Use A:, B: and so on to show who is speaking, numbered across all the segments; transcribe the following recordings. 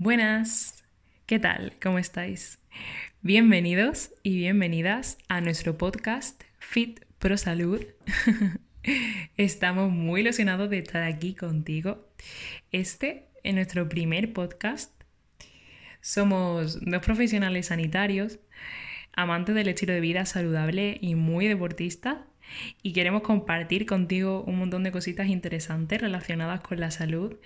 A: Buenas, ¿qué tal? ¿Cómo estáis? Bienvenidos y bienvenidas a nuestro podcast Fit Pro Salud. Estamos muy ilusionados de estar aquí contigo. Este es nuestro primer podcast. Somos dos profesionales sanitarios, amantes del estilo de vida saludable y muy deportistas y queremos compartir contigo un montón de cositas interesantes relacionadas con la salud,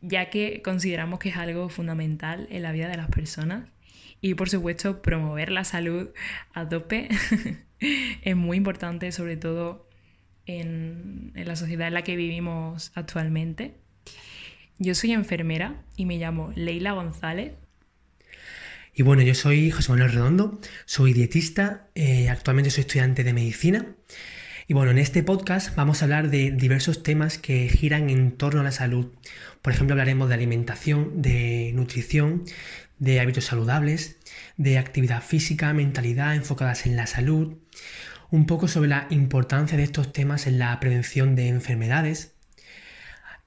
A: ya que consideramos que es algo fundamental en la vida de las personas. Y por supuesto, promover la salud a tope es muy importante, sobre todo en, en la sociedad en la que vivimos actualmente. Yo soy enfermera y me llamo Leila González.
B: Y bueno, yo soy José Manuel Redondo, soy dietista, eh, actualmente soy estudiante de medicina y bueno, en este podcast vamos a hablar de diversos temas que giran en torno a la salud. Por ejemplo, hablaremos de alimentación, de nutrición, de hábitos saludables, de actividad física, mentalidad enfocadas en la salud, un poco sobre la importancia de estos temas en la prevención de enfermedades,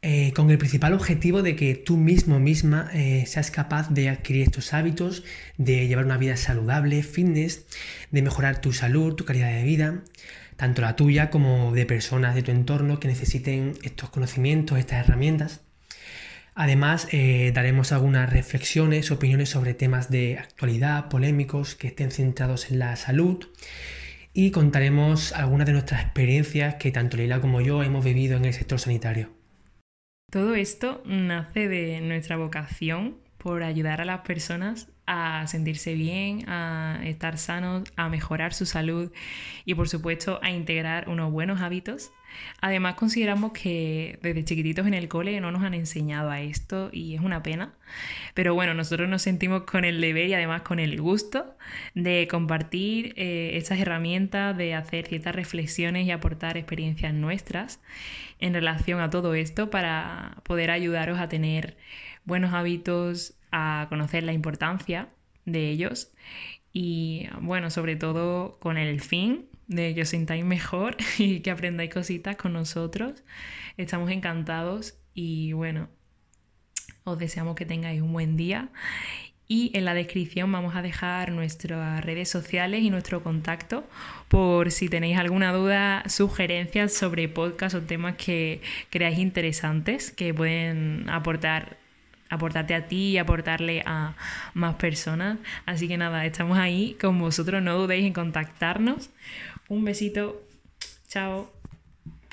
B: eh, con el principal objetivo de que tú mismo misma eh, seas capaz de adquirir estos hábitos, de llevar una vida saludable, fitness, de mejorar tu salud, tu calidad de vida, tanto la tuya como de personas de tu entorno que necesiten estos conocimientos, estas herramientas. Además, eh, daremos algunas reflexiones, opiniones sobre temas de actualidad, polémicos, que estén centrados en la salud. Y contaremos algunas de nuestras experiencias que tanto Leila como yo hemos vivido en el sector sanitario.
A: Todo esto nace de nuestra vocación por ayudar a las personas a sentirse bien, a estar sanos, a mejorar su salud y por supuesto a integrar unos buenos hábitos. Además consideramos que desde chiquititos en el cole no nos han enseñado a esto y es una pena. Pero bueno, nosotros nos sentimos con el deber y además con el gusto de compartir eh, estas herramientas, de hacer ciertas reflexiones y aportar experiencias nuestras en relación a todo esto para poder ayudaros a tener buenos hábitos, a conocer la importancia de ellos y bueno, sobre todo con el fin de que os sintáis mejor y que aprendáis cositas con nosotros. Estamos encantados y bueno, os deseamos que tengáis un buen día y en la descripción vamos a dejar nuestras redes sociales y nuestro contacto por si tenéis alguna duda, sugerencias sobre podcast o temas que creáis interesantes que pueden aportar aportarte a ti y aportarle a más personas. Así que nada, estamos ahí con vosotros, no dudéis en contactarnos. Un besito, chao.